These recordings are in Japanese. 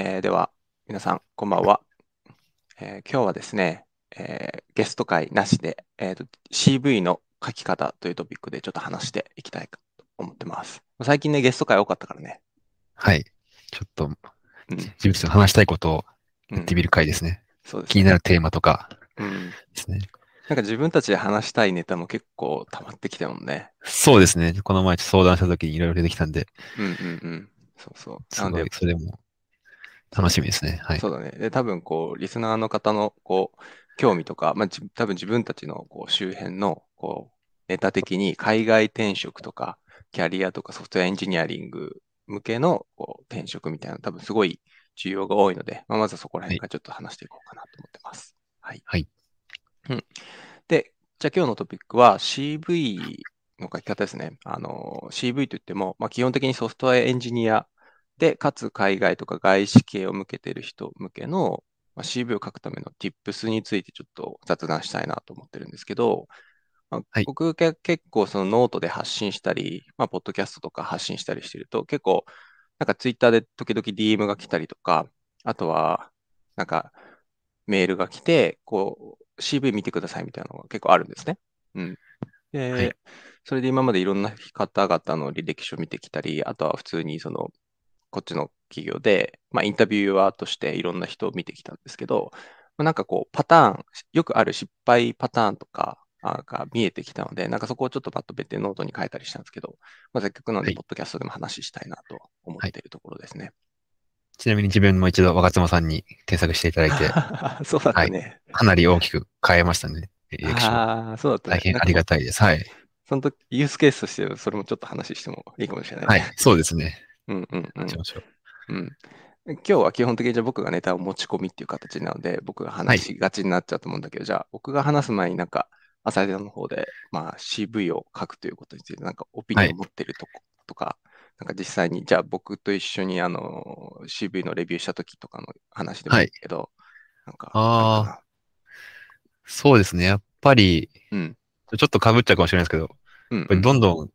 えーでは、皆さん、こんばんは。えー今日はですね、えーゲスト会なしで、えーと、CV の書き方というトピックでちょっと話していきたいかと思ってます。最近ね、ゲスト会多かったからね。はい。ちょっと、うん、自分たちの話したいことをうん言ってみる回ですね。そうです気になるテーマとかうん。ですね。なんか自分たちで話したいネタも結構溜まってきたもんね。そうですね。この前相談した時にいろいろ出てきたんで、うんうんうん。そうそう。すなので、それも楽しみですね。はい。そうだね。で、多分こう、リスナーの方のこう、興味とか、まあ、じ多分自分たちのこう周辺のこう、ネタ的に海外転職とか、キャリアとかソフトウェアエンジニアリング向けのこう転職みたいな、多分すごい需要が多いので、まあ、まずはそこら辺からちょっと話していこうかなと思ってます。はい。はい。うん。で、じゃあ今日のトピックは CV の書き方ですね。あの、CV といっても、まあ、基本的にソフトウェアエンジニアで、かつ海外とか外資系を受けてる人向けの、まあ、CV を書くための Tips についてちょっと雑談したいなと思ってるんですけど、まあはい僕結構そのノートで発信したり、まあ、ポッドキャストとか発信したりしてると、結構、なんか Twitter で時々 DM が来たりとか、あとは、なんかメールが来て、こう、CV 見てくださいみたいなのが結構あるんですね。うん。で、はいそれで今までいろんな方々の履歴書を見てきたり、あとは普通にその、こっちの企業で、まあ、インタビュアーとしていろんな人を見てきたんですけど、まあなんかこう、パターン、よくある失敗パターンとかあが見えてきたので、なんかそこをちょっとまとめてノートに書いたりしたんですけど、まあ、せっかくなので、はいポッドキャストでも話したいなと思っているところですね。ちなみに自分も一度若妻さんに添削していただいて、そうだったね。かなり大きく変えましたね。ああ、そうだったね。大変ありがたいです。はい。その時、ユースケースとしてそれもちょっと話してもいいかもしれないね。はい。そうですね。うんうんうんう。うん。今日は基本的にじゃあ僕がネタを持ち込みっていう形なので、僕が話しがちになっちゃうと思うんだけど、じゃあ僕が話す前になんか、浅井さんの方で、まあ CV を書くということについて、なんかオピニオンを持ってるとことか、なんか実際に、じゃあ僕と一緒にあの CV のレビューした時とかの話でもいいけど、なんかあーるかそうですね。やっぱり、なうん。ちょっと被っちゃうかもしれないですけど、うん、やっぱりどんどん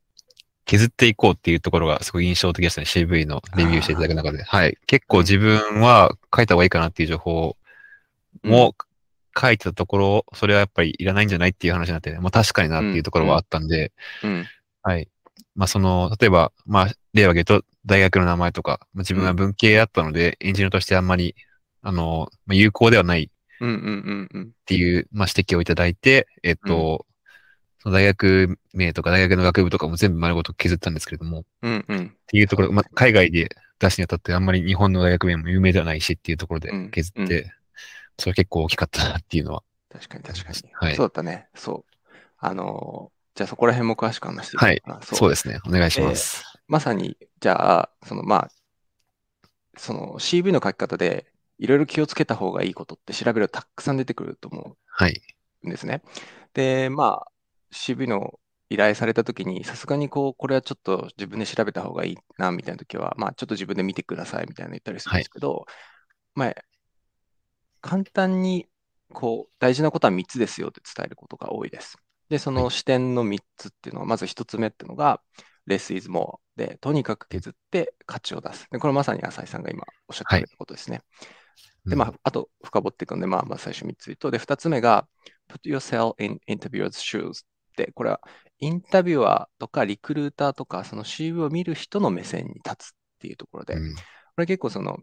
削っていこうっていうところがすごい印象的でしたね。CV のレビューしていただく中で。はい。結構自分は書いた方がいいかなっていう情報も書いてたところ、それはやっぱりいらないんじゃないっていう話になって、まあ確かになっていうところはあったんで、うん。はい。まあその、例えば、まあ例を挙げると大学の名前とか、まあ自分は文系だったので、エンジニアとしてあんまり、あの、まあ、有効ではないうんうんうんうん。っていう、まあ、指摘をいただいて、えっと、その大学名とか大学の学部とかも全部丸ごと削ったんですけれども、っうんうん。ていうところ、まあ、海外で出すにあたってあんまり日本の大学名も有名ではないしっていうところでうん削って、それは結構大きかったなっていうのは。確かに確かに。はいそうだったね。そう。あのーじゃあそこら辺も詳しく話していはいこうかな。そうですね。お願いします。まさに、じゃあ、そのまあ、その CV の書き方でいろいろ気をつけた方がいいことって調べるとたくさん出てくると思はい。うんですね。で、まあ、CV の依頼されたときに、さすがにこう、これはちょっと自分で調べた方がいいな、みたいなときは、まあ、ちょっと自分で見てください、みたいなの言ったりするんですけど、まあ、簡単に、こう、大事なことは3つですよって伝えることが多いです。で、そのは視点の3つっていうのは、まず1つ目っていうのが、less is more で、とにかく削って価値を出す。で、これまさに浅井さんが今おっしゃってくれたことですね。で、まあ、あと深掘っていくので、まあ、まあ最初3つ言うと、で、2つ目が、put yourself in interviewer's shoes で、これはインタビュアーとかリクルーターとか、その CV を見る人の目線に立つっていうところで、こうん。れ結構その、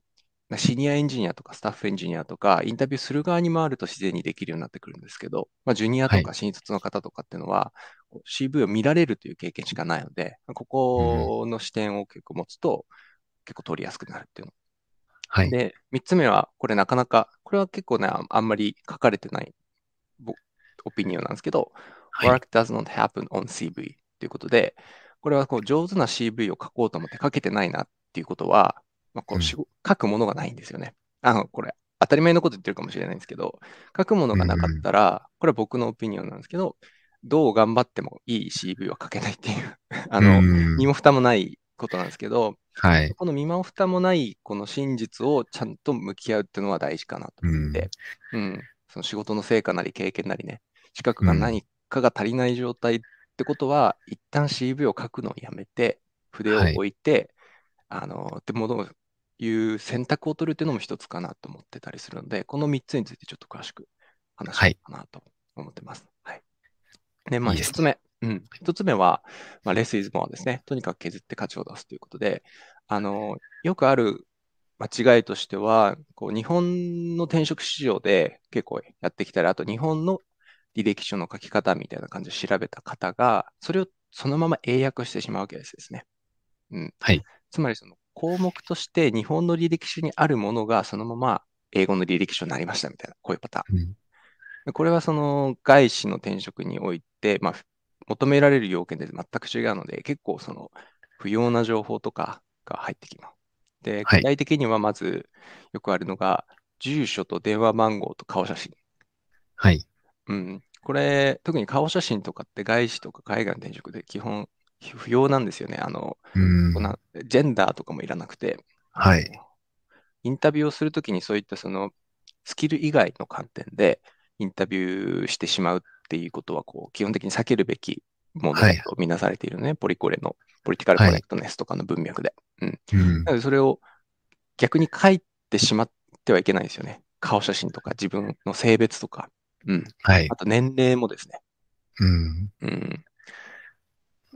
シニアエンジニアとかスタッフエンジニアとか、インタビューする側に回ると自然にできるようになってくるんですけど、まあ、ジュニアとはか新卒の方とかっていうのは、こう CV を見られるという経験しかないので、ここの視点を結構持つと、結構取りやすくなるっていうの。はい。で、3つ目は、これなかなか、これは結構ね、ああんまり書かれてないぼオピニオンなんですけど、はい work does not happen on CV ということで、これはこう上手な CV を書こうと思って書けてないなっていうことは、まあ、こう書くものがないんですよね。あの、これ、当たり前のこと言ってるかもしれないんですけど、書くものがなかったら、これは僕のオピニオンなんですけど、どう頑張ってもいい CV は書けないっていう、あの、うん。身も蓋もないことなんですけど、はい。この身も蓋もないこの真実をちゃんと向き合うっていうのは大事かなと思って、うん、その仕事の成果なり経験なりね、資格が何かが足りない状態ってことは、一旦 CV を書くのをやめて、筆を置いて、あの、ってものをいう選択を取るっていうのも一つかなと思ってたりするので、この3つについてちょっと詳しく話しようかなと思ってます。はい。で、まあ、いいです一つ目。うん。一つ目は、まあ、レスイズモアですね。とにかく削って価値を出すということで、あの、よくある間違いとしては、こう、日本の転職市場で結構やってきたり、あと日本の履歴書の書き方みたいな感じで調べた方が、それをそのまま英訳してしまうわけですね。うん。はい。つまりその項目として日本の履歴書にあるものがそのまま英語の履歴書になりましたみたいな、こういうパターン。うんでこれはその外資の転職において、まあ、求められる要件で全く違うので、結構その不要な情報とかが入ってきます。で、はい具体的にはまずよくあるのが、住所と電話番号と顔写真。はい。うん。これ、特に顔写真とかって外資とか海外の転職で基本不要なんですよね。あの、うんこんなジェンダーとかもいらなくて、はいインタビューをするときにそういったそのスキル以外の観点でインタビューしてしまうっていうことはこう基本的に避けるべきものだとみなされているのね、ポリコレのポリティカルコネクトネスとかの文脈で。うん。うんなのでそれを逆に書いてしまってはいけないんですよね。顔写真とか自分の性別とか、うん。はいあ。と年齢もですね。うん。うん。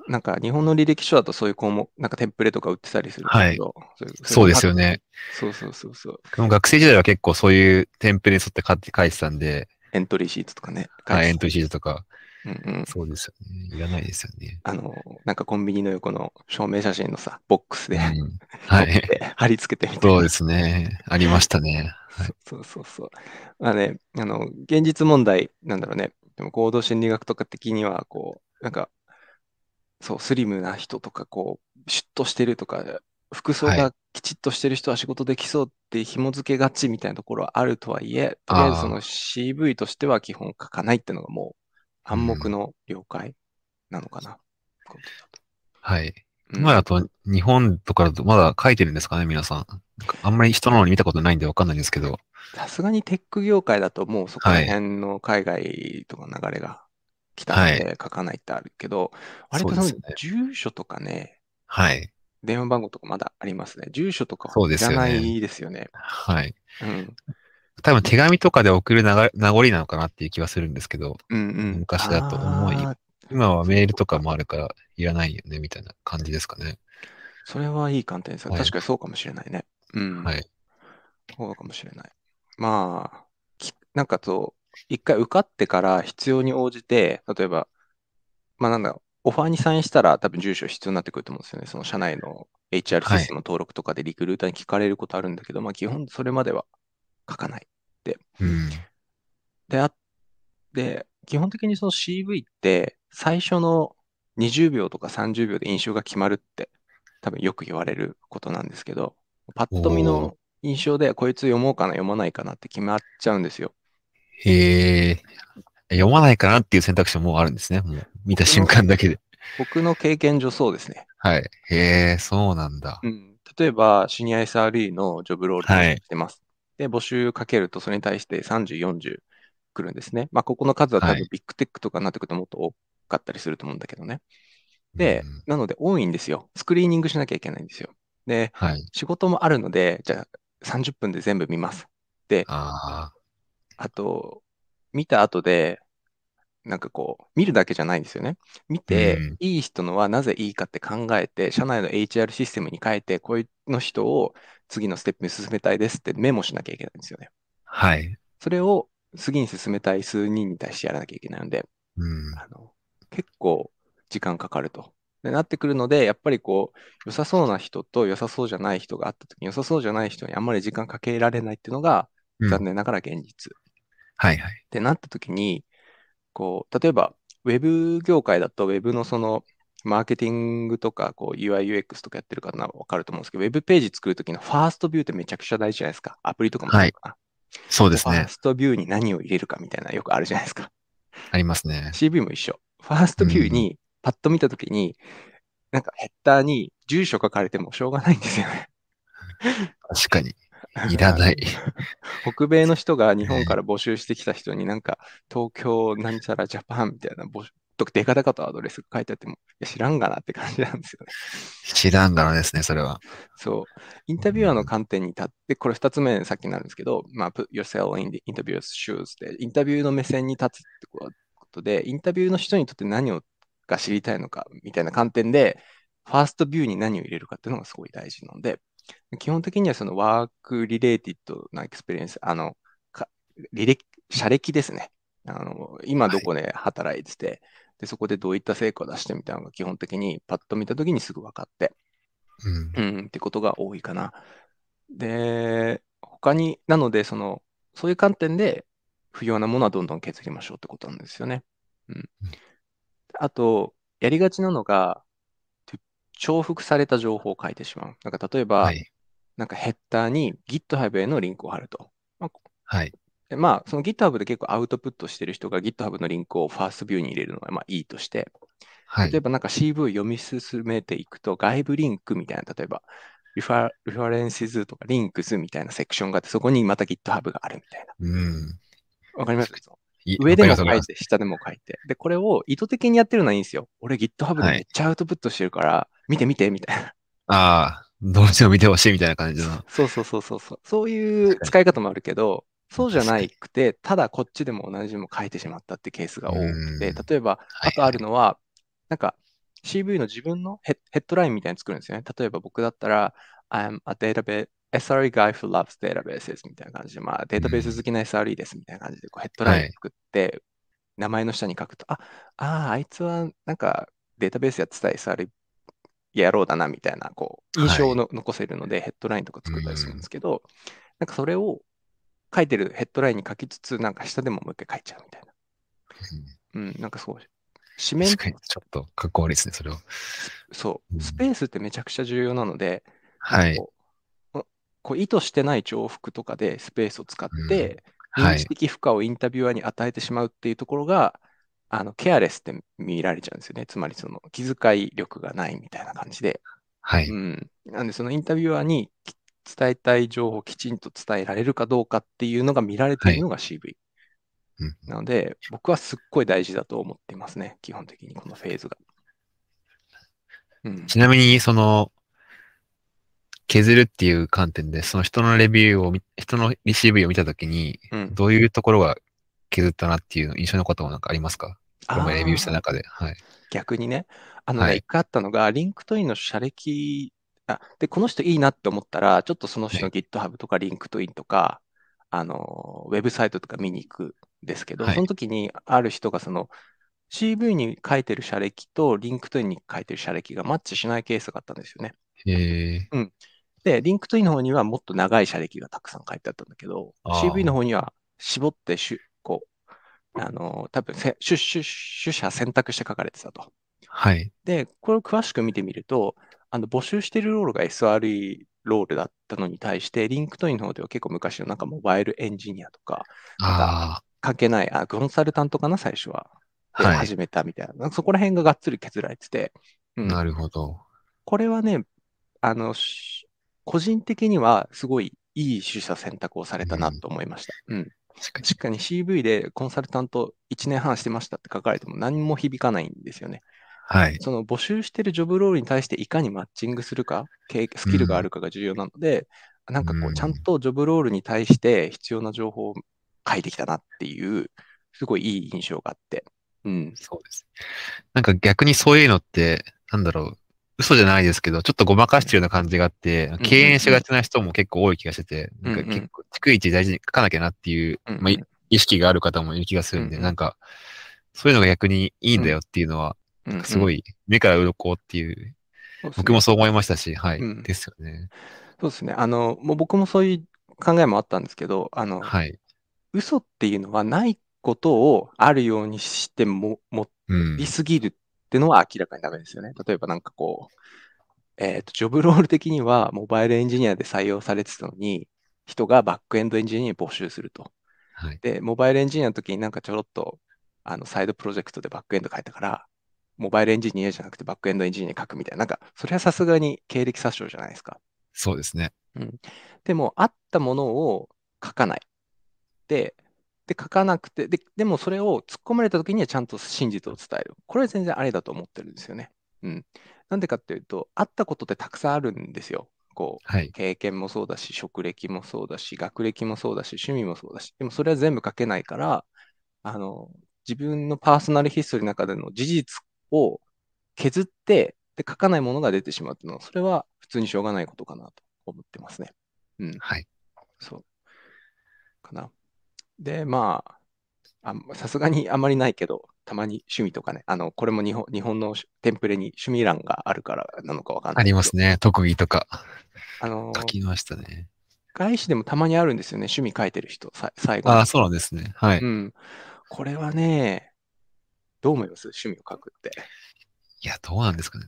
なんか日本の履歴書だとそういう項目、なんかテンプレとか売ってたりするけど、そういうそうですよ。ね。そうそうそうそう。学生時代は結構そういうテンプレに沿って書いて書いてたんで、エントリーシートとかね。はい、エントトリーシートとか、うんうん。そうですよね。いらないですよね。あの、なんかコンビニの横の証明写真のさ、ボックスで、うんはい。貼り付けてみたいな。そうですね。ありましたね。はい そうそうそう。まあね、あの、現実問題、なんだろうね。でも行動心理学とか的には、こう、なんか、そう、スリムな人とか、こう、シュッとしてるとか、服装はがきちっとしてる人は仕事できそうって紐付けがちみたいなところはあるとはいえ、とりあえずその CV としては基本書かないっていうのがもう暗黙の了解なのかな。はい。うん今だと日本とかだとまだ書いてるんですかね、皆さん。あんまり人のに見たことないんでわかんないんですけど。さすがにテック業界だともうそこら辺の海外とか流れが来たので書かないってあるけど、割とその住所とかね、はい。電話番号とかまだありますね。住所とかそうですよねいらないですよね。はい。うん。多分手紙とかで送るなが名残なのかなっていう気はするんですけど、うんうん。昔だと思い今はメールとかもあるからいらないよね、みたいな感じですかね。それはいい観点ですよ。はい確かにそうかもしれないね。うん。はい。そうかもしれない。まあ、きなんかと、一回受かってから必要に応じて、例えば、まあなんだ、オファーにサインしたら多分住所必要になってくると思うんですよね。その社内の HR システムの登録とかでリクルーターに聞かれることあるんだけど、まあ基本それまでは書かない。うん。で、あで、基本的にその CV って最初の20秒とか30秒で印象が決まるって多分よく言われることなんですけど、パッと見の印象でこいつ読もうかな読まないかなって決まっちゃうんですよ。へえ。読まないかなっていう選択肢ももうあるんですね。もう見た瞬間だけで。僕の経験上そうですね。はい。へえ、そうなんだ。うん、例えば、シニア SRE のジョブロールしてます。で、募集かけるとそれに対して30、40来るんですね。まあ、ここの数は多はい分ビッグテックとかになってくるともっと多かったりすると思うんだけどね。でうん、なので多いんですよ。スクリーニングしなきゃいけないんですよ。で、はい。仕事もあるので、じゃあ30分で全部見ます。で、ああと、見た後で、なんかこう、見るだけじゃないんですよね。見て、うんいい人のはなぜいいかって考えて、社内の HR システムに変えて、こういうの人を次のステップに進めたいですってメモしなきゃいけないんですよね。あ。はい。それを次に進めたい数人に対してやらなきゃいけないので、うん。あの結構時間かかると。でなってくるので、やっぱりこう、良さそうな人と良さそうじゃない人があったときに、良さそうじゃない人にあんまり時間かけられないっていうのが、うん残念ながら現実。はいはい。ってなったときに、こう、例えば、ウェブ業界だと、ウェブのその、マーケティングとか、こう、UI、UX とかやってる方はわかると思うんですけど、ウェブページ作るときのファーストビューってめちゃくちゃ大事じゃないですか。アプリとかもそうかな。そうですねファー。ストビューに何を入れるかみたいなよくあるじゃないですか。ありますね。CV も一緒。ファーストビューにパッと見たときに、なんかヘッダーに住所書かれてもしょうがないんですよね。確かに。いらない。北米の人が日本から募集してきた人になんか東京なんちゃらジャパンみたいな募集ととデカデカとアドレスが書いてあっても、いや知らんがなって感じなんですよね。知らんがなですね、それは。そう。インタビュアーの観点に立って、これ二つ目さっきになるんですけど、まあ、put yourself in the interviewer's shoes で、インタビューの目線に立つってことで、インタビューの人にとって何をが知りたいのかみたいな観点で、ファーストビューに何を入れるかっていうのがすごい大事なので、基本的にはその work related な experience、あの、か履歴、社歴ですね。あの、今どこで働いてて、で、そこでどういった成果を出してみたいなのが基本的にパッと見たときにすぐ分かって、うん。うん、ってことが多いかな。で、他に、なので、その、そういう観点で不要なものはどんどん削りましょうってことなんですよね。うん。あと、やりがちなのが、と重複された情報を書いてしまう。なんか例えば、はい。なんかヘッダーに GitHub へのリンクを貼ると。まあはい。でまあ、その GitHub で結構アウトプットしてる人が GitHub のリンクをファーストビューに入れるのはまあいいとして、はい例え。ばなんか CV を読み進めていくと、外部リンクみたいな、例えば、リファリファレンシズとかリンクスみたいなセクションがあって、そこにまた GitHub があるみたいな。うん。わかります？上でも書いて、下でも書いて。で、これを意図的にやってるのはいいんですよ。俺 GitHub ではいめっちゃアウトプットしてるから、見て見てみたいな。ああ、どうしても見てほしいみたいな感じの。そうそうそうそうそう。そういう使い方もあるけど、そうじゃなくて、ただこっちでも同じもの書いてしまったってケースが多くて、うん例えば、はいあとあるのは、なんか CV の自分のヘッヘッドラインみたいに作るんですよね。例えば僕だったら、I'm a database, SRE guy who loves databases みたいな感じで、まあ、データベース好きな SRE ですみたいな感じで、こうヘッドライン作って、名前の下に書くと、あ、ああ、あいつはなんかデータベースやってた SRE やろうだなみたいな、こう、印象をの残せるので、ヘッドラインとか作ったりするんですけど、なんかそれを書いてるヘッドラインに書きつつ、なんか下でももう一回書いちゃうみたいな。うん、なんかそう、紙面確か。に、ちょっとかっこ悪いですね、それは。そう。う、ん。スペースってめちゃくちゃ重要なので、はい。こう意図してない重複とかでスペースを使って、認知はい。的負荷をインタビュアーに与えてしまうっていうところが、あのケアレスって見られちゃうんですよね。つまりその気遣い力がないみたいな感じで。はい。うん。なんでそのインタビュアーにき伝えたい情報をきちんと伝えられるかどうかっていうのが見られているのが CV。うんなので、僕はすっごい大事だと思っていますね。基本的にこのフェーズが。うん。ちなみに、その、削るっていう観点で、その人のレビューを見、人の CV を見たときに、うん、どういうところが削ったなっていうの印象のこともなんかありますか？これレビューした中で。はい。逆にね、あのね、はい。一回あったのが、 LinkedIn の社歴、あ、で、この人いいなって思ったら、ちょっとその人の GitHub とかリンクトインとか、あの、ウェブサイトとか見に行くんですけど、はい。その時にある人がその CV に書いてる社歴と LinkedIn に書いてる社歴がマッチしないケースがあったんですよね。えー、で、 LinkedIn の方にはもっと長い社歴がたくさん書いてあったんだけど、CV の方には絞ってしゅ、こう、あの、多分せ主主主者選択して書かれてたと。はい。で、これを詳しく見てみると、あの募集しているロールが SRE ロールだったのに対して、 LinkedIn の方では結構昔のなんかモバイルエンジニアとか、あ関係ない、あ、コンサルタントかな、最初は。あ、はい。で始めたみたいな。そこら辺ががっつり削られてて、うんなるほど。これはね、あの、し個人的にはすごいいい取捨選択をされたなと思いました。うん。確かに。確かに CV でコンサルタント1年半してましたって書かれても何も響かないんですよね。はい。その募集してるジョブロールに対していかにマッチングするか、経スキルがあるかが重要なので、なんかこう、うんちゃんとジョブロールに対して必要な情報を書いてきたなっていう、すごいいい印象があって。うん。そうです。なんか逆にそういうのって、なんだろう、嘘じゃないですけど、ちょっとごまかしてるような感じがあって、ん敬遠しがちな人も結構多い気がしてて、なんか結構、逐一大事に書かなきゃなっていう、まあ、い意識がある方もいる気がするんで、なんか、そういうのが逆にいいんだよっていうのは、うんすごい目から鱗っていう、僕もそう思いましたし、はい。うんですよね。そうですね。あの、もう僕もそういう考えもあったんですけど、あの、はい。嘘っていうのはないことをあるようにしても、持うんり。すぎるってのは明らかにダメですよね。例えばなんかこう、えっと、 job role 的にはモバイルエンジニアで採用されてたのに、人がバックエンドエンジニアに募集すると。はい。で、モバイルエンジニアの時になんかちょろっと、あの、サイドプロジェクトでバックエンド書いたから、モバイルエンジニアじゃなくてバックエンドエンジニアに書くみたいな、なんか、それはさすがに経歴詐称じゃないですか。そうですね。でも、あったものを書かない。で、で書かなくてで、でもそれを突っ込まれた時にはちゃんと真実を伝える。これは全然ありだと思ってるんですよね。うん。なんでかっていうと、あったことってたくさんあるんですよ。こう、はい。経験もそうだし、職歴もそうだし、学歴もそうだし、趣味もそうだし、でもそれは全部書けないから、あの、自分のパーソナルヒストリーの中での事実を削って、で、書かないものが出てしまうっていうのは、それは普通にしょうがないことかなと思ってますね。うん。はい。そう。かな。で、まあ、さすがにあまりないけど、たまに趣味とかね、あの、これも日本日本のテンプレに趣味欄があるからなのかわかんない。ありますね。特技とか。あの書きましたね。外資でもたまにあるんですよね。趣味書いてる人、さ最後ああ、そうなんですね。はい。うん。これはね、どう思います？趣味を書くって。いや、どうなんですかね。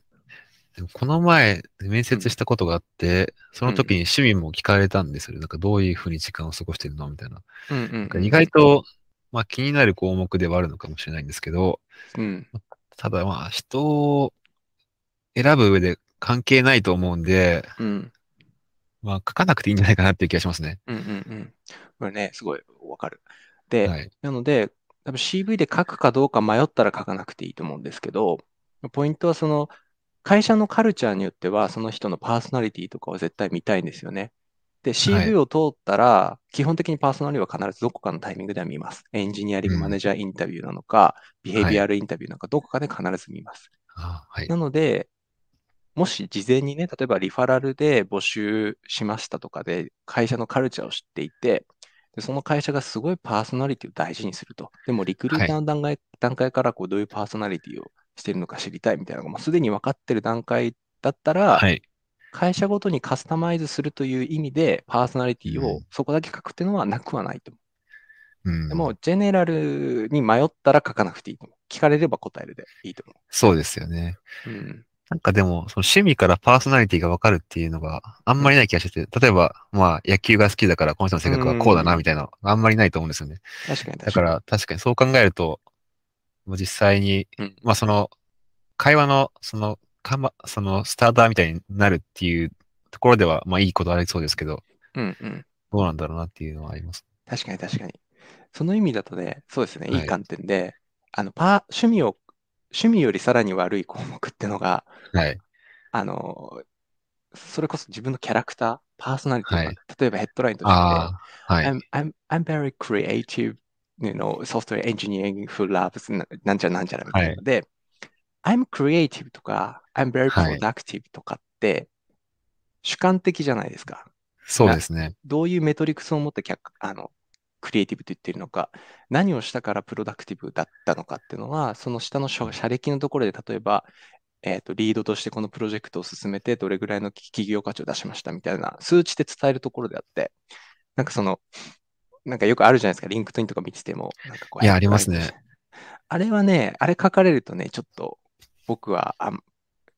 でもこの前、面接したことがあって、その時に趣味も聞かれたんですよ。なんかどういうふうに時間を過ごしてるのみたいな。うんうんうん、意外と、まあ気になる項目ではあるのかもしれないんですけど、うん、ただまあ人を選ぶ上で関係ないと思うんで、うん、まあ書かなくていいんじゃないかなっていう気がしますね。うんうんうん。これね、すごいわかる。で、はい、なので、多分 CV で書くかどうか迷ったら書かなくていいと思うんですけど、ポイントはその、会社のカルチャーによっては、その人のパーソナリティとかを絶対見たいんですよね。で、CV を通ったら、基本的にパーソナリティは必ずどこかのタイミングでは見ます。エンジニアリングマネージャーインタビューなのか、ビヘイビアルインタビューなのか、どこかで必ず見ます。はい、なので、もし事前にね、例えばリファラルで募集しましたとかで、会社のカルチャーを知っていて、でその会社がすごいパーソナリティを大事にすると。でも、リクルーターの段階はい、段階からこうどういうパーソナリティをしているのか知りたいみたいなのが、もうすでに分かってる段階だったら、はい、会社ごとにカスタマイズするという意味で、パーソナリティをそこだけ書くっていうのはなくはないと思う。うん、でも、ジェネラルに迷ったら書かなくていいと思う。聞かれれば答えるでいいと思う。そうですよね。うん、なんかでも、その趣味からパーソナリティがわかるっていうのがあんまりない気がしてて、例えば、まあ野球が好きだからこの人の性格はこうだなみたいなあんまりないと思うんですよね。確かにだから確かにそう考えると、実際に、うん、まあその、会話の、その、かま、そのスターターみたいになるっていうところでは、まあいいことありそうですけど、うんうん。どうなんだろうなっていうのはあります。確かに確かに。その意味だとね、そうですね、いい観点で、はい、あの、パー、趣味を、趣味よりさらに悪い項目ってのが、はい。あの、それこそ自分のキャラクター、パーソナリティ、はい、例えばヘッドラインとして、はい、I'm, I'm, I'm very creative, you know, software engineering loves なんちゃらなんちゃらみたいなので、はい、I'm creative とか、I'm very productive とかって、主観的じゃないですか。そうですね。どういう metrics を持ってあのクリエイティブと言っているのか、何をしたからプロダクティブだったのかっていうのは、その下の社歴のところで、例えば、えっ、ー、と、リードとしてこのプロジェクトを進めて、どれぐらいの企業価値を出しましたみたいな、数値で伝えるところであって、なんかその、なんかよくあるじゃないですか、 LinkedIn とか見てても。なんかこういや、ありますね。あれはね、あれ書かれるとね、ちょっと僕はあ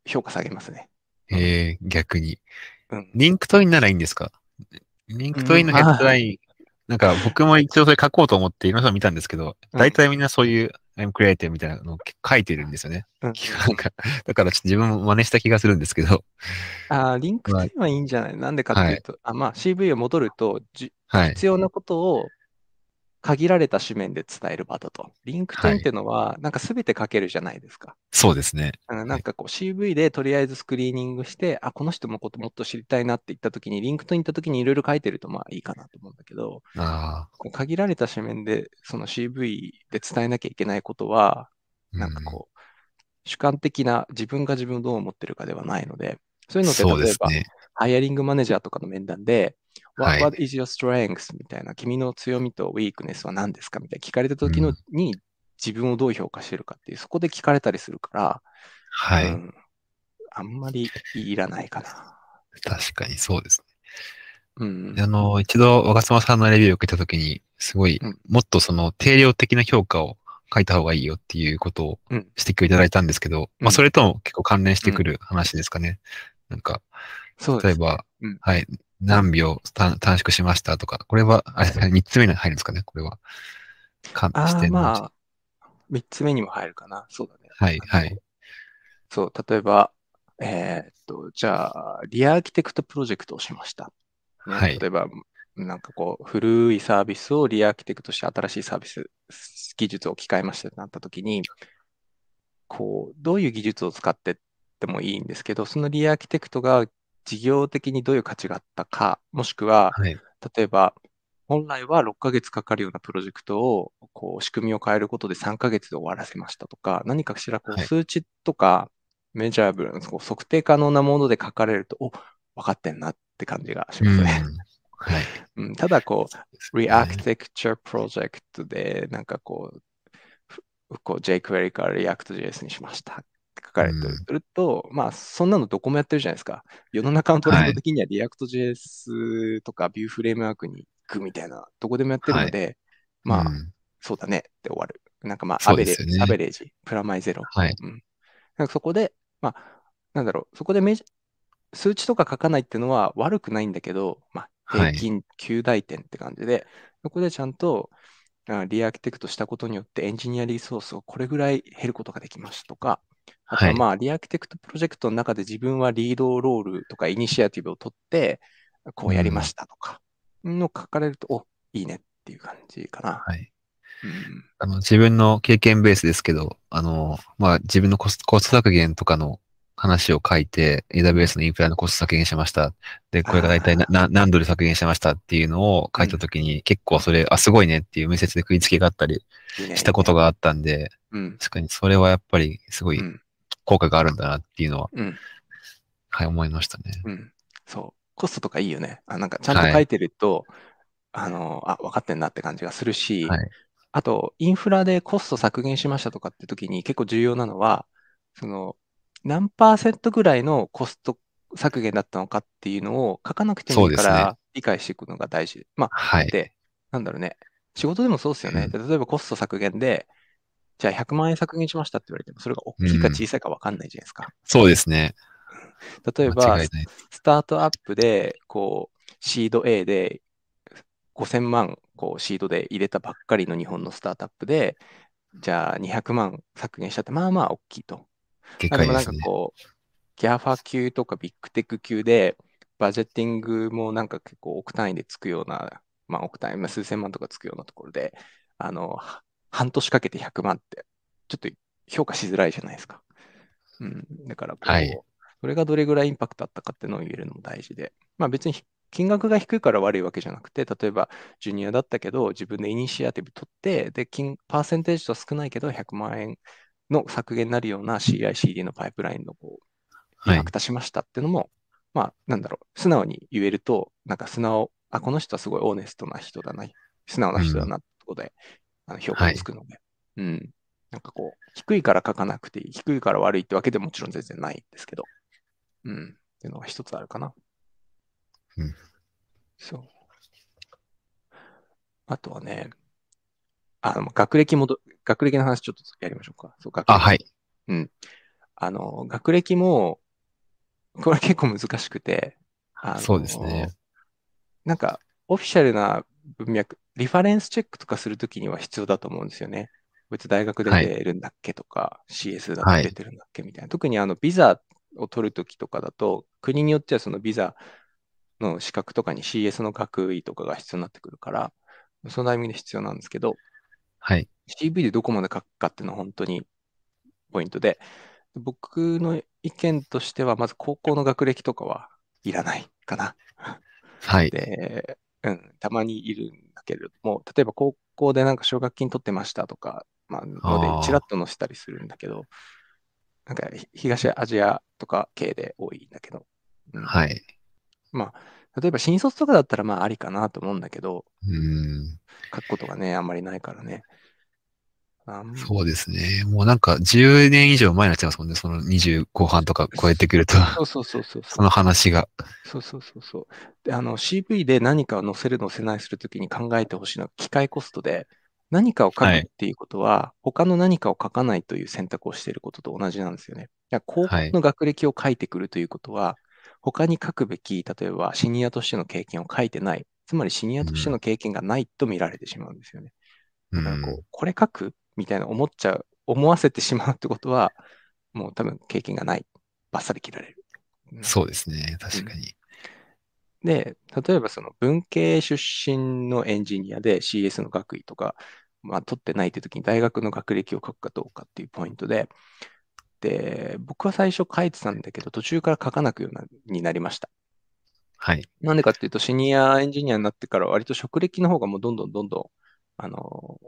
評価下げますね。ええー、逆に。うん。 LinkedIn ならいいんですか？ LinkedIn のヘッドライン、うん、なんか僕も一応それ書こうと思っていろんな人見たんですけど、大体みんなそういう I'm creative みたいなのを書いてるんですよね。うん、なんかだからちょっと自分も真似した気がするんですけど。ああ、 LinkedIn はいいんじゃない、なんでかっていうと、はい、あまあ CV を戻ると、はい、必要なことを限られた紙面で伝える場だと。 LinkedIn っていうのは、なんか全て書けるじゃないですか。そうですね。なんかこう CV でとりあえずスクリーニングして、あ、この人のこともっと知りたいなって言ったときに、リンクトイン行ったときにいろいろ書いてるとまあいいかなと思うんだけど、あこう限られた紙面でその CV で伝えなきゃいけないことは、なんかこう、主観的な自分が自分をどう思ってるかではないので、そういうのって例えば、ね、 hiring manager とかの面談で、What, what is your strength? みたいな、君の強みと weakness は何ですか？みたいな聞かれた時の、うん、に自分をどう評価してるかっていう、そこで聞かれたりするから、はい、うん、あんまりいらないかな。確かにそうですね。うん、あの、一度、若妻さんのレビューを受けたときに、すごい、もっとその定量的な評価を書いた方がいいよっていうことを指摘をいただいたんですけど、うん、まあ、それとも結構関連してくる話ですかね。なんか、例えば、はい、何秒短縮しました？とか、これは、あれ、3つ目に入るんですかね、これは。かああ、まあ、3つ目にも入るかな。そうだね。はい、はい。そう、例えば、えー、っと、じゃあ、リアーキテクトプロジェクトをしました。ね、はい。例えば、なんかこう、古いサービスをリアーキテクトして新しいサービス、技術を置き換えましたってなった時に、こう、どういう技術を使ってってもいいんですけど、そのリアーキテクトが事業的にどういう価値があったか、もしくは、はい。例えば、本来は6ヶ月かかるようなプロジェクトを、こう、仕組みを変えることで3ヶ月で終わらせましたとか、何かしらこうはい数値とか、メジャーブル、こう測定可能なもので書かれると、お、分かってんなって感じがしうん。ますね。はい。うん、ただ、こう、Rearchitecture Project で、なんかこう、ふこう jQuery から React.js にしました書かれてうんると、まあ、そんなのどこもやってるじゃないですか。世の中のトレンド的には React.js とか Vue フレームワークに行くみたいな、どこでもやってるので、まあ、うんそうだねって終わる。なんかまあ、そアベレージ、ねアベレージ、プラマイゼロ。はい。うん。なんかそこで、まあ、なんだろう、そこでメジ数値とか書かないっていうのは悪くないんだけど、まあ、はい平均9大点って感じで、そこでちゃんとあリアーキテクトしたことによってエンジニアリソースをこれぐらい減ることができましたとか、あとは。はいまあ、リアーキテクトプロジェクトの中で自分はリードロールとかイニシアティブを取って、こうやりましたとか、の書かれると、お、いいねっていう感じかな。はい。うんあの、自分の経験ベースですけど、あの、まあ、自分のコスト削減とかの話を書いて、AWS のインフラのコスト削減しました。で、これが大体何ドル削減しましたっていうのを書いたときに、結構それ、あ、すごいねっていう面接で食いつきがあったりいいねしたことがあったんで、うん。確かにそれはやっぱりすごいうん。効果があるんだなっていうのは、うん。はい、思いましたね。うん。そう。コストとかいいよね。あ、なんかちゃんと書いてると、あの、あ、分かってんなって感じがするし、はい。あと、インフラでコスト削減しましたとかって時に結構重要なのは、その、何パーセントぐらいのコスト削減だったのかっていうのを書かなくてもいいから理解していくのが大事。まあ、はい。で、なんだろうね。仕事でもそうですよね。うんで例えばコスト削減で、じゃあ100万円削減しましたって言われても、それが大きいか小さいか分かんないじゃないですか。そうですね。例えば。スタートアップで、こう、シード A で5000万、こう、シードで入れたばっかりの日本のスタートアップで、じゃあ200万削減したって、まあまあ大きいと。結まあでもなん。かこう、ギャファ級とかビッグテック級で、バジェッティングもなんか結構億単位でつくような、まあ億単位、まあ数千万とかつくようなところで、あの、は半年かけて100万って、ちょっと評価しづらいじゃないですか。うん。だからこう、はい。それがどれぐらいインパクトあったかっていうのを言えるのも大事で、まあ別に金額が低いから悪いわけじゃなくて、例えばジュニアだったけど、自分でイニシアティブ取って、で、金、パーセンテージとは少ないけど、100万円の削減になるような CI/CD のパイプラインのこう、はい。インパクトしましたっていうのも、まあ、なんだろう、素直に言えると、なんか素直、あ、この人はすごいオーネストな人だな、素直な人だなってことで、あの評価がつくので、うん。なんかこう、低いから書かなくていい、低いから悪いってわけでもちろん全然ないんですけど、うん。っていうのが一つあるかな。うん。そう。あとはね、あの、学歴もど、学歴の話ちょっとやりましょうか。そう、学歴。あ、はい。うん。あの、学歴も、これ結構難しくて、そうですね。なんか、オフィシャルな文脈、リファレンスチェックとかするときには必要だと思うんですよね。別に大学出るんだっけとか、CS だはいと出てるんだっけみたいな。特にあの、ビザを取るときとかだと、国によってはそのビザの資格とかに CS の学位とかが必要になってくるから、そのタイミングで必要なんですけど、はい。CV でどこまで書くかっていうのは本当にポイントで、僕の意見としては、まず高校の学歴とかはいらないかな。はい。で、うん、たまにいるんだけれども、例えば高校でなんか奨学金取ってましたとか、まあ、ので、ちらっと載せたりするんだけど、なんかひ東アジアとか系で多いんだけど、うんはい。まあ、例えば新卒とかだったらまあありかなと思うんだけど、うん。書くことがね、あんまりないからね。そうですね。もうなんか10年以上前になっちゃいますもんね。その20後半とか超えてくると、そうそうそうそうその話が。そうそうそうそう。で、あの CV で何かを載せる載せないするときに考えてほしいのは機械コストで、何かを書くはいっていうことは、他の何かを書かないという選択をしていることと同じなんですよね。いや高校はいの学歴を書いてくるということは、他に書くべき、例えばシニアとしての経験を書いてない。つまりシニアとしての経験がないと見られてしまうんですよね。うだからこんう、これ書くみたいな思っちゃう、思わせてしまうってことは、もう多分経験がない。バッサリ切られる。うんそうですね。確かに。で、例えばその文系出身のエンジニアで CS の学位とか、まあ、取ってないって時に大学の学歴を書くかどうかっていうポイントで、で、僕は最初書いてたんだけど、途中から書かなくようになりました。はい。なんでかっていうと、シニアエンジニアになってから割と職歴の方がもうどんどんどんどん、あの、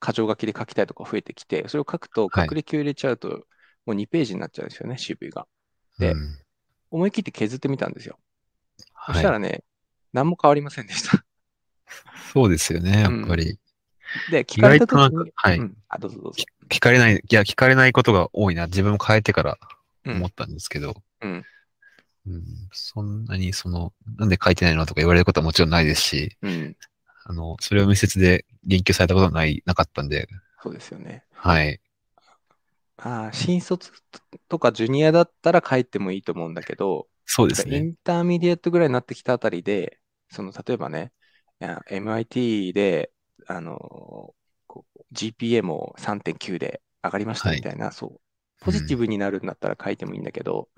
箇条書きで書きたいとか増えてきて、それを書くと、はい学歴を入れちゃうと、もう2ページになっちゃうんですよね、CV が。でうん思い切って削ってみたんですよ。そはいしたらね、何も変わりませんでした。そうですよね、やっぱり。で、聞かれた時に、かはいうんあ、どうぞどうぞ。聞かれない、いや、聞かれないことが多いな。自分も変えてからうん思ったんですけど、うんうんそんなに、その、なんで書いてないのとか言われることはもちろんないですし、うん、あの、それを面接で言及されたことはない、なかったんで、そうですよね。はい。あー新卒とかジュニアだったら書いてもいいと思うんだけど、そうですね。 intermediate ぐらいになってきたあたりで、その例えばね、MIT で、あの GPA も3.9で上がりましたみたいな、そう、ポジティブになるんだったら書いてもいいんだけど、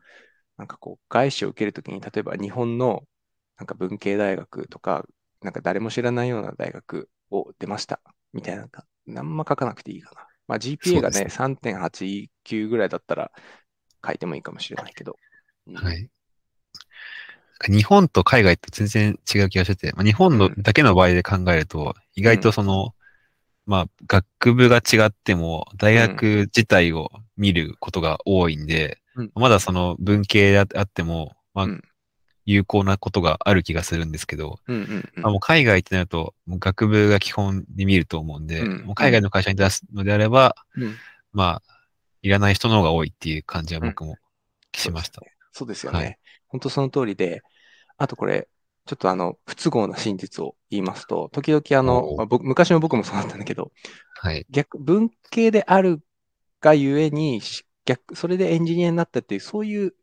なんかこう、外資を受けるときに、例えば日本のなんか文系大学とか、なんか誰も知らないような大学を出ました。みたいな、なんも書かなくていいかな。まあ GPA がね、そ3.89ぐらいだったら書いてもいいかもしれないけど。うん。はい。日本と海外って全然違う気がしてて、まあ、日本のうん。だけの場合で考えると、意外とその、まあ、学部が違っても、大学自体を見ることが多いんで、うん。まだその文系であっても、まあうん、有効なことがある気がするんですけど、うんうんうんまあ、もう海外ってなると、もう学部が基本に見ると思うんで、うんもう海外の会社に出すのであれば、うんまあ、いらない人の方が多いっていう感じは僕もしました。そうですよね。はい本当その通りで、あとこれ、ちょっとあの、不都合な真実を言いますと、時々あのまあ僕昔の僕もそうだったんだけど、はい。逆、文系であるがゆえに、し逆、それでエンジニアになったっていう、そういう、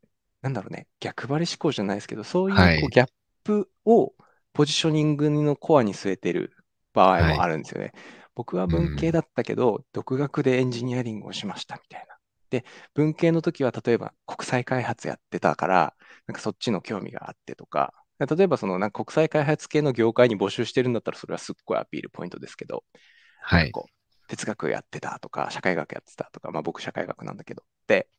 なんだろうね、逆張り思考じゃないですけど、そういうこうはいギャップをポジショニングのコアに据えてる場合もあるんですよね。僕は文系だったけど、独学でエンジニアリングをしましたみたいな。で、文系の時は例えば国際開発やってたから、なんかそっちの興味があってとか、例えばそのなんか国際開発系の業界に募集してるんだったらそれはすっごいアピールポイントですけど、はい。こう哲学やってたとか、社会学やってたとか、まあ僕社会学なんだけど。で、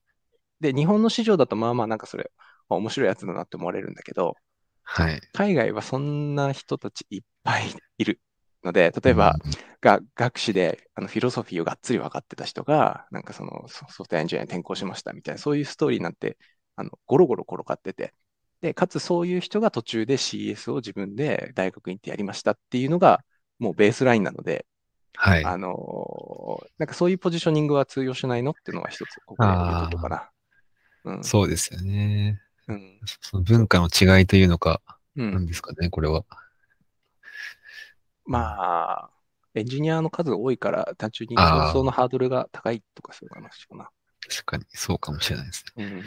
で、日本の市場だとまあまあなんかそれ、あ面白いやつだなって思われるんだけど、はい。海外はそんな人たちいっぱいいるので、例えば、うん、が学士であのフィロソフィーをがっつり分かってた人が、なんかそのソソフトエンジニアに転校しましたみたいな、そういうストーリーなんて、あのゴロゴロ転がってて、で、かつそういう人が途中で CS を自分で大学に行ってやりましたっていうのが、もうベースラインなので、はい。あのーなんかそういうポジショニングは通用しないのっていうのは一つ、ここで言うことかな。うん。そうですよね。うん。その文化の違いというのか、うん。なんですかね、これは。まあ、エンジニアの数が多いから、単純に競争のハードルが高いとかそういう話かな。確かに、そうかもしれないですね。うん。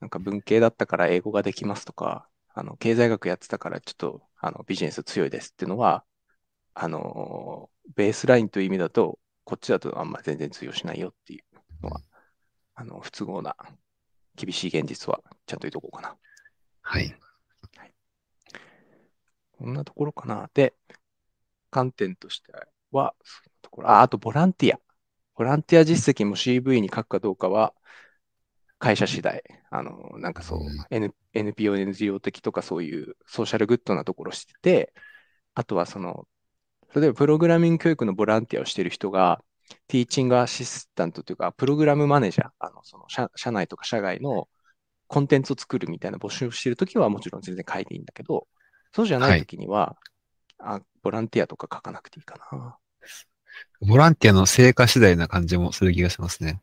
なんか文系だったから英語ができますとか、あの、経済学やってたからちょっと、あの、ビジネス強いですっていうのは、あのー、ベースラインという意味だと、こっちだとあんま全然通用しないよっていうのは、あの、不都合な、厳しい現実はちゃんと言うとこうかな。はい。こんなところかな。で、観点としては、ところ、あ、あとボランティア。ボランティア実績も CV に書くかどうかは、会社次第。あの、なんかそう、うん N、NPO、NGO 的とかそういうソーシャルグッドなところをしてて、あとはその、例えばプログラミング教育のボランティアをしている人が、ティーチングアシスタントというか、プログラムマネージャー、あの、その社、社内とか社外のコンテンツを作るみたいな募集をしているときはもちろん全然書いていいんだけど、そうじゃないときには、あ、ボランティアとか書かなくていいかな。ボランティアの成果次第な感じもする気がしますね。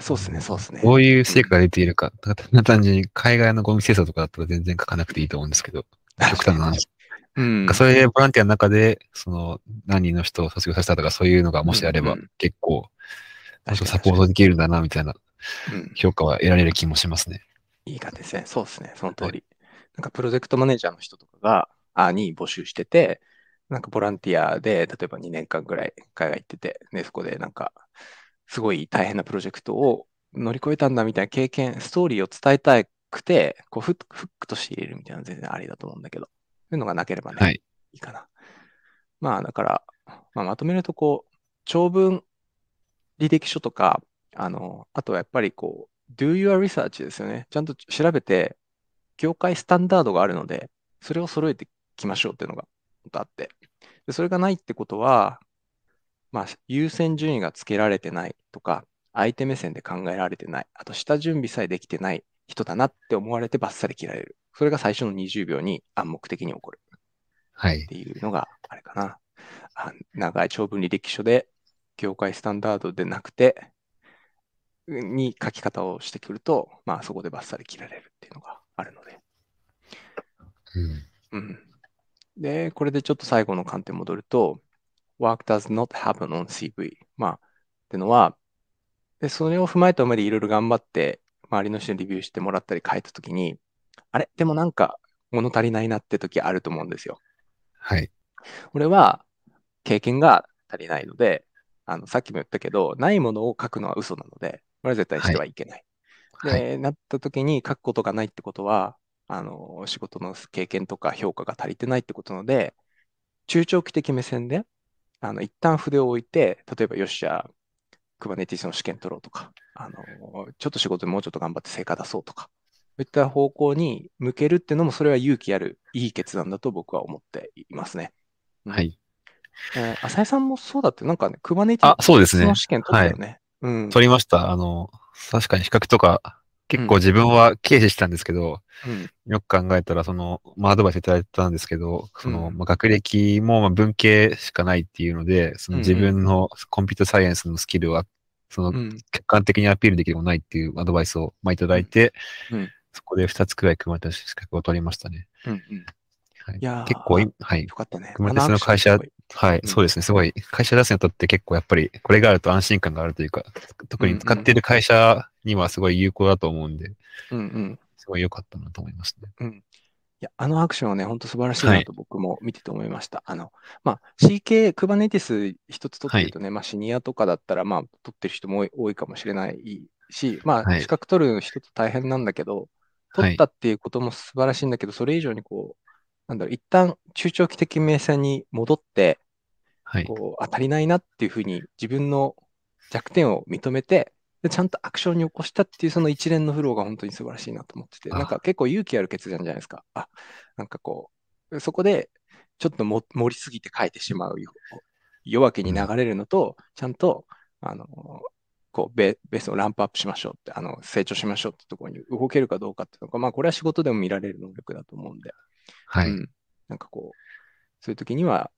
そうですね、そうですね。どういう成果が出ているか。ただ単純に海外のゴミ清掃とかだったら全然書かなくていいと思うんですけど、極端な話。うん。それでボランティアの中で、その、何人の人を卒業させたとか、そういうのがもしあればうんうん、結構、サポートできるんだな、みたいなうん評価は得られる気もしますね。いい感じですね。そうですね。その通り。なんかプロジェクトマネージャーの人とかが、あに募集してて、なんかボランティアで、例えば2年間ぐらい海外行ってて、ね、そこでなんか、すごい大変なプロジェクトを乗り越えたんだみたいな経験、ストーリーを伝えたくくて、こうフックフックとして入れるみたいな全然ありだと思うんだけど、いうのがなければね、はい。いいかな。まあ、だから、まあ、まとめると、こう、長文履歴書とか、あの、あとはやっぱりこう、do your research ですよね。ちゃんと調べて、業界スタンダードがあるので、それを揃えてきましょうっていうのがあって。で、それがないってことは、まあ、優先順位がつけられてないとか、相手目線で考えられてない、あと下準備さえできてない人だなって思われてバッサリ切られる。それが最初の20秒に暗黙的に起こるはいっ。ていうのがあれかな。あ長い長文履歴書で業界スタンダードでなくて、に書き方をしてくると、まあそこでバッサリ切られるっていうのがあるので。うん。うん。で、これでちょっと最後の観点戻ると、work does not happen on CV。まあ、ってのは、で、それを踏まえた上でいろいろ頑張って、周りの人にレビューしてもらったり書いたときに、あれ？でもなんか物足りないなって時あると思うんですよ。はい。俺は経験が足りないので、あの、さっきも言ったけど、ないものを書くのは嘘なので、これは絶対してはいけない。はい。で、なった時に書くことがないってことは、あの、仕事の経験とか評価が足りてないってことなので、中長期的目線で、あの、一旦筆を置いて、例えば、よっしゃ、Kubernetes の試験取ろうとか、あの、ちょっと仕事でもうちょっと頑張って成果出そうとか、そういった方向に向けるっていうのも、それは勇気ある、いい決断だと僕は思っていますね。うんはい。えー浅井さんもそうだって、なんかね、あ Kubernetes そうですねの試験取ったよね。うん。取りました。あの、確かに比較とか、結構自分は軽視したんですけど、うん。よく考えたら、その、まあ、アドバイスいただいたんですけど、その、うんまあ、学歴もまあ文系しかないっていうので、その自分のコンピュータサイエンスのスキルは、その、うん。客観的にアピールできるものないっていうアドバイスを、まあ、いただいて、うんそこで2つくらい組まれた資格を取りましたね。うん。うん。はいいやー結構い、はい。よかったね。クマテスの会社はい、うんそうですね。すごい、会社出すにあたって結構やっぱり、これがあると安心感があるというか、特に使っている会社にはすごい有効だと思うんで、うんうん。すごい良かったなと思いますね。いや、あのアクションはね、本当素晴らしいはないと僕も見てて思いました。あの、まあ、CK、Kubernetes 一つ取ってるとね、まあ、シニアとかだったら、まあ、取ってる人も多いかもしれないし、まあ、はい資格取る人と大変なんだけど、取ったっていうことも素晴らしいんだけど、それ以上にこう、なんだろう、一旦中長期的目線に戻って、はい。こう、あ、足りないなっていうふうに自分の弱点を認めて、でちゃんとアクションに起こしたっていうその一連のフローが本当に素晴らしいなと思ってて、あなんか結構勇気ある決断じゃないですか。あ、なんかこう、そこでちょっとも盛りすぎて書いてしまうよ弱気に流れるのと、ちゃんと、あの、こうベ、ベースをランプアップしましょうって、あの、成長しましょうってところに動けるかどうかっていうのが、まあ、これは仕事でも見られる能力だと思うんで、はい。うん。なんかこう、そういう時には、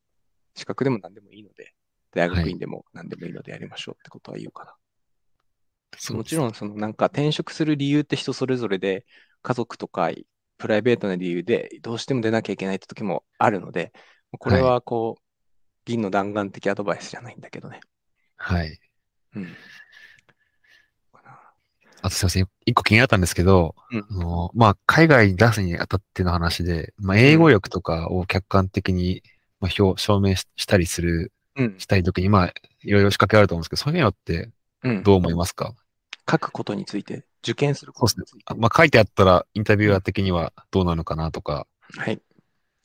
資格でも何でもいいので、大学院でも何でもいいのでやりましょうってことは言うかな。もちろん、そのなんか転職する理由って人それぞれで、家族とかプライベートな理由でどうしても出なきゃいけないって時もあるので、これはこう、銀の弾丸的アドバイスじゃないんだけどね。はい。うん。あとすいません。一個気になったんですけど、うんあのまあ、海外に出すにあたっての話で、まあ、英語力とかを客観的に、まあ、表証明ししたりする、うん。したいときに、まあ、いろいろ仕掛けあると思うんですけど、そういうのってうん。どう思いますか、書くことについて、受験することについて。あまあ、書いてあったら、インタビュアー的にはどうなのかなとか。はい。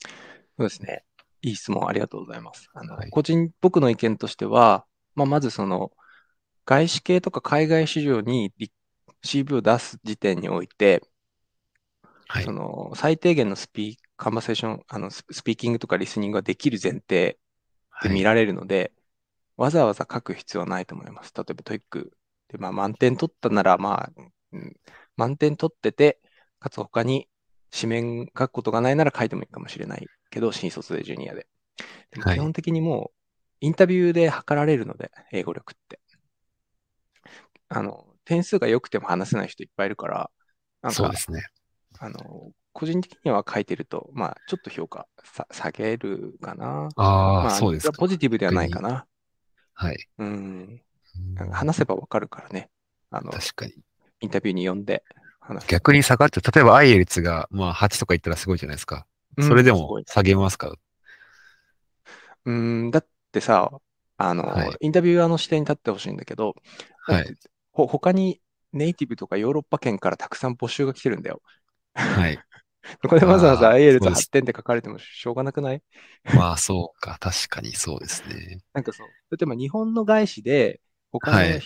そうですね。いい質問ありがとうございます。あの、はい個人、僕の意見としては、まあ、まずその、外資系とか海外市場にリ CV を出す時点において、はいそ。の、最低限のスピー、 conversation、あの、ス speaking とか listening ができる前提はい。で見られるので、わざわざ書く必要はないと思います。例えば TOEIC で、まあ、満点取ったなら、まあ、うん満点取ってて、かつ他に紙面書くことがないなら書いてもいいかもしれないけど、新卒でジュニアで。でもはい基本的にもう、インタビューで測られるので、英語力って。あの、点数が良くても話せない人いっぱいいるから、なんかそうで、すね。あの、個人的には書いてると、まあ、ちょっと評価さ下げるかな。ああ、まあ、そうですか。ポジティブではないかな。はい。うん。うん話せばわかるからね。あの、確かに。インタビューに呼んで話す。逆に下がって、例えばアイエルツが、まあ、8とか言ったらすごいじゃないですか。うんそれでも下げますか？うん、だってさ、あの、はいインタビュアーの視点に立ってほしいんだけど、はいほ他にネイティブとかヨーロッパ圏からたくさん募集が来てるんだよ。はい。ここでわざわざあー IELTS そうです8点って書かれてもしょうがなくない？まあ、そうか。確かにそうですね。なんかそう、例えば日本の外資で、他のはい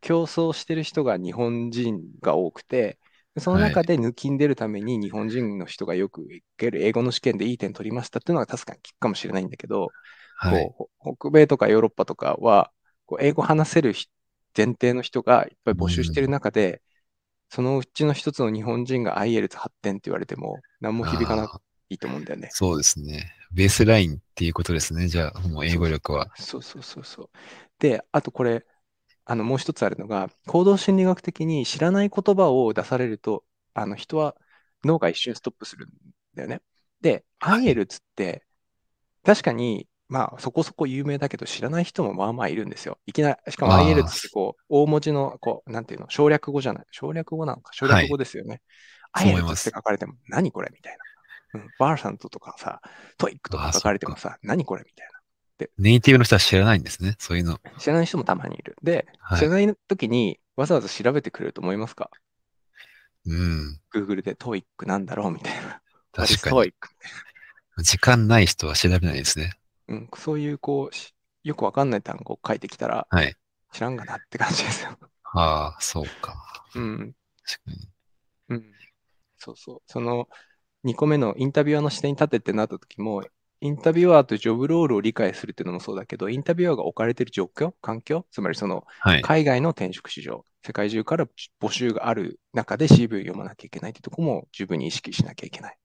競争してる人が日本人が多くて、その中で抜きんでるために日本人の人がよく受ける英語の試験でいい点取りましたっていうのは確かに聞くかもしれないんだけど、はい。こうほ北米とかヨーロッパとかは、こう英語話せる人前提の人がいっぱい募集してる中で、そのうちの一つの日本人が IELTS8 点って言われても、何も響かないいと思うんだよね。そうですね。ベースラインっていうことですね。じゃあ、もう英語力は。そうそうそうそう。で、あとこれ、あの、もう一つあるのが、行動心理学的に知らない言葉を出されると、あの、人は脳が一瞬ストップするんだよね。で、はい IELTS って、確かに、まあ、そこそこ有名だけど、知らない人もまあまあいるんですよ。いきなり、しかもあー IELTS ってこう、大文字の、こう、なんていうの、省略語じゃない。省略語なのか、省略語ですよね。そう思い IELTS って書かれても、何これみたいな。うん、 Versant とかさ、 TOEIC とか書かれてもさ、何これみたいな。ネイティブの人は知らないんですね。そういうの。知らない人もたまにいる。で、はい知らない時にわざわざ調べてくれると思いますか？うん。?Google で TOEIC なんだろうみたいな。確かに。TOEIC 時間ない人は調べないですね。うん、そういうこうし、よくわかんない単語を書いてきたら、はい。知らんがなって感じですよ。ああ、そうか。うん。確かに。うん。そうそう。その2個目のインタビュアーの視点に立てってなった時も、インタビュアーとジョブロールを理解するっていうのもそうだけど、インタビュアーが置かれている状況、環境、つまりそのはい。海外の転職市場、世界中から募集がある中で CV を読まなきゃいけないってとこも十分に意識しなきゃいけない。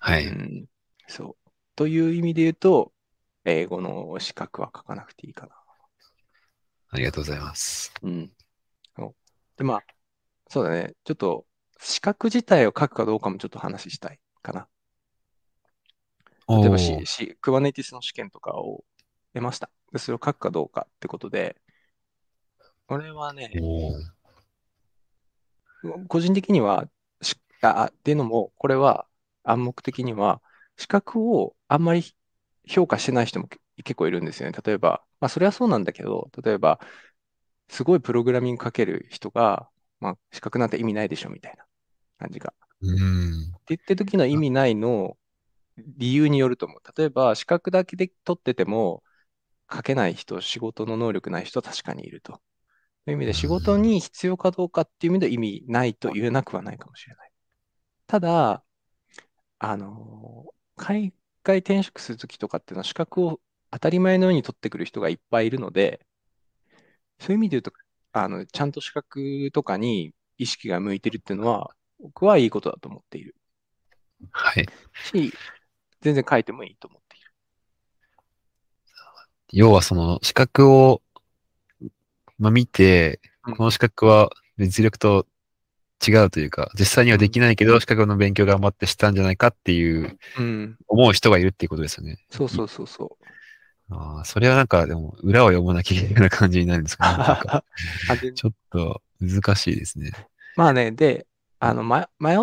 はい。うん、そう。という意味で言うと、英語の資格は書かなくていいかな。ありがとうございます。うん。で、まあ、そうだね。ちょっと、資格自体を書くかどうかもちょっと話したいかな。例えばおしーしクバネティスの試験とかを得ました。で、それを書くかどうかってことで、これはね、個人的には、あっていうのも、これは暗黙的には、資格をあんまり評価してない人もけ結構いるんですよね。例えば、まあ、それはそうなんだけど、例えば、すごいプログラミング書ける人が、まあ、資格なんて意味ないでしょみたいな感じが。うん。って言ってる時の意味ないの理由によると思う。例えば、資格だけで取ってても、書けない人、仕事の能力ない人は確かにいると。という意味で、仕事に必要かどうかっていう意味で意味ないと言えなくはないかもしれない。ただ、あの、海外転職するときとかっていうのは資格を当たり前のように取ってくる人がいっぱいいるので、そういう意味で言うと、あの、ちゃんと資格とかに意識が向いてるっていうのは、僕はいいことだと思っているはい。し、全然書いてもいいと思っている。要はその資格を、まあ、見て、うんこの資格は実力と違うというか、実際にはできないけど、資格の勉強頑張ってしたんじゃないかっていううん。思う人がいるっていうことですよね。そうそうそうそう。ああ、それはなんか、でも、裏を読まなきゃいけないような感じになるんですかね。ちょっと難しいですね。まあね、で、あの、ま、迷っ、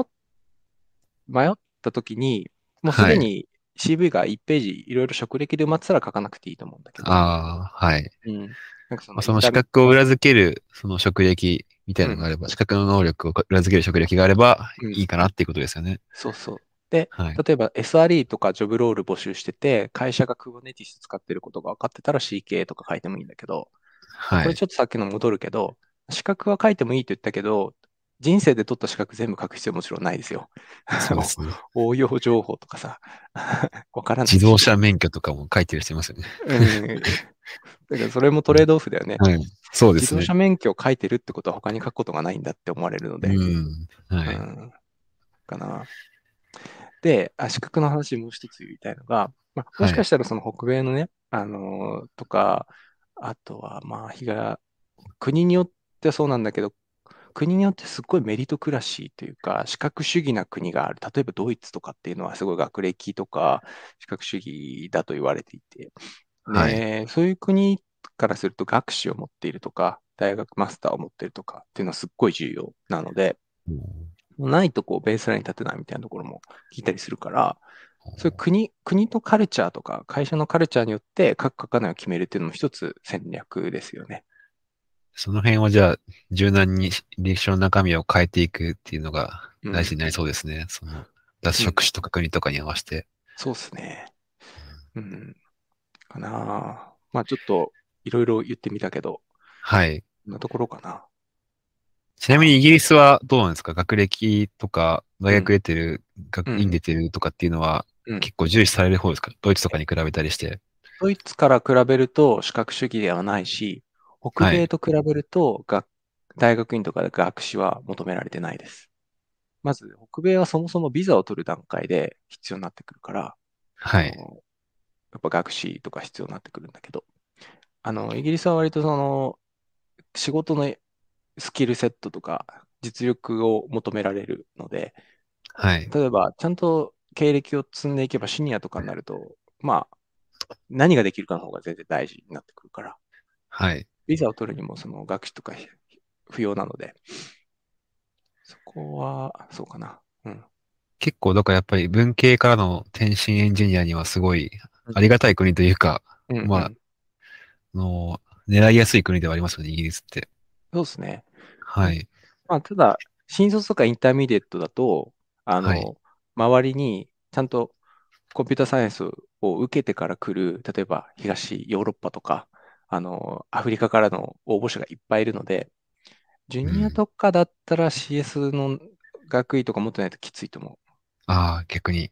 迷った時に、もうすでに CV が1ページいろいろ職歴で埋まってたら書かなくていいと思うんだけど。ああ、はい。うん。なんかそまあ、その資格を裏付ける、その職歴みたいなのがあれば、資格の能力を裏付ける職歴があればうんいいかなっていうことですよね。そうそう。で、はい。例えば SRE とかジョブロール募集してて、会社が Kubernetes 使ってることが分かってたら CK とか書いてもいいんだけど、はい。これちょっとさっきの戻るけど、資格は書いてもいいと言ったけど、人生で取った資格全部書く必要もちろんないですよ。そうですね。応用情報とかさ、わからないし。自動車免許とかも書いてる人いますよね。うん。だからそれもトレードオフだよね。はい。そうですね自動車。免許を書いてるってことは他に書くことがないんだって思われるので。うん。はい。うんかな。で、あ資格の話もう一つ言いたいのが、まあ、もしかしたらその北米のね、あのーとか、あとはまあ、日が、国によってはそうなんだけど、国によってすっごいメリトクラシーというか、資格主義な国がある。例えばドイツとかっていうのはすごい学歴とか資格主義だと言われていて、はいねそういう国からすると学士を持っているとか、大学マスターを持っているとかっていうのはすっごい重要なので、ないとこうベースラインに立てないみたいなところも聞いたりするから、そういう国、国とカルチャーとか会社のカルチャーによって書く書かないを決めるっていうのも一つ戦略ですよね。その辺をじゃあ、柔軟に履歴書の中身を変えていくっていうのがうん大事になりそうですね。その、脱職種とか国とかに合わせて。そうですね。うん。かなあまあちょっといろいろ言ってみたけど、はい。こんなところかな。ちなみにイギリスはどうなんですか？学歴とか、大学出てる、学うん院出てるとかっていうのはうん結構重視される方ですか？ドイツとかに比べたりして。ドイツから比べると資格主義ではないし、北米と比べると学、大学院とかで学士は求められてないです。まず、北米はそもそもビザを取る段階で必要になってくるから、はい。やっぱ学士とか必要になってくるんだけど、あの、イギリスは割とその、仕事のスキルセットとか実力を求められるので、はい。例えば、ちゃんと経歴を積んでいけばシニアとかになると、まあ、何ができるかの方が全然大事になってくるから、はい。ビザを取るにもその学士とか不要なので、そこは、そうかな。うん。結構、だからやっぱり文系からの転身エンジニアにはすごいありがたい国というか、うん、まあうんあの狙いやすい国ではありますよね、イギリスって。そうですね。はい。まあ、ただ、新卒とか intermediate だと、あの、はい周りにちゃんとコンピュータサイエンスを受けてから来る、例えば東ヨーロッパとか、あの、アフリカからの応募者がいっぱいいるので、ジュニアとかだったら CS の学位とか持ってないときついと思う。ああ、逆に。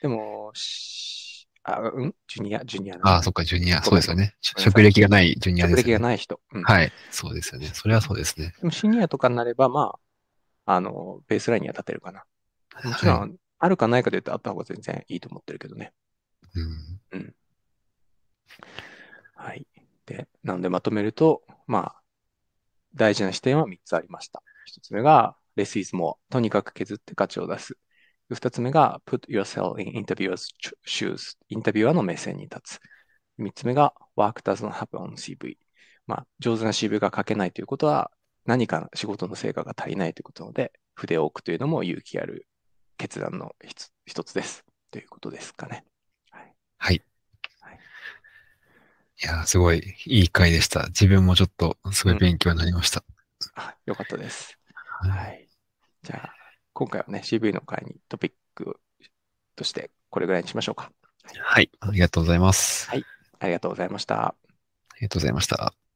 でも、しあ、うん？ジュニア、ジュニアああ、なそっか、ジュニア。そうですよね。職歴がないジュニアです、職歴ね。がない人。うんはい。そうですよね。それはそうですね。でもシニアとかになれば、まあ、あの、ベースラインには立てるかな。もちろん、はいあるかないかで言うとあった方が全然いいと思ってるけどね。うん。はい。で、なのでまとめると、まあ、大事な視点は3つありました。1つ目が、less is more。とにかく削って価値を出す。2つ目が、put yourself in interviewer's shoes。インタビュアーの目線に立つ。3つ目が、work doesn't happen on CV。まあ、上手な CV が書けないということは、何か仕事の成果が足りないということなので、筆を置くというのも勇気ある決断の一一つです。ということですかね。はい。はい。はいいやー、すごいいい回でした。自分もちょっとすごい勉強になりました。あ、よかったです。はいはい。じゃあ、今回はね、CV の会にトピックとしてこれぐらいにしましょうか。はい。ありがとうございます。ありがとうございました。ありがとうございました。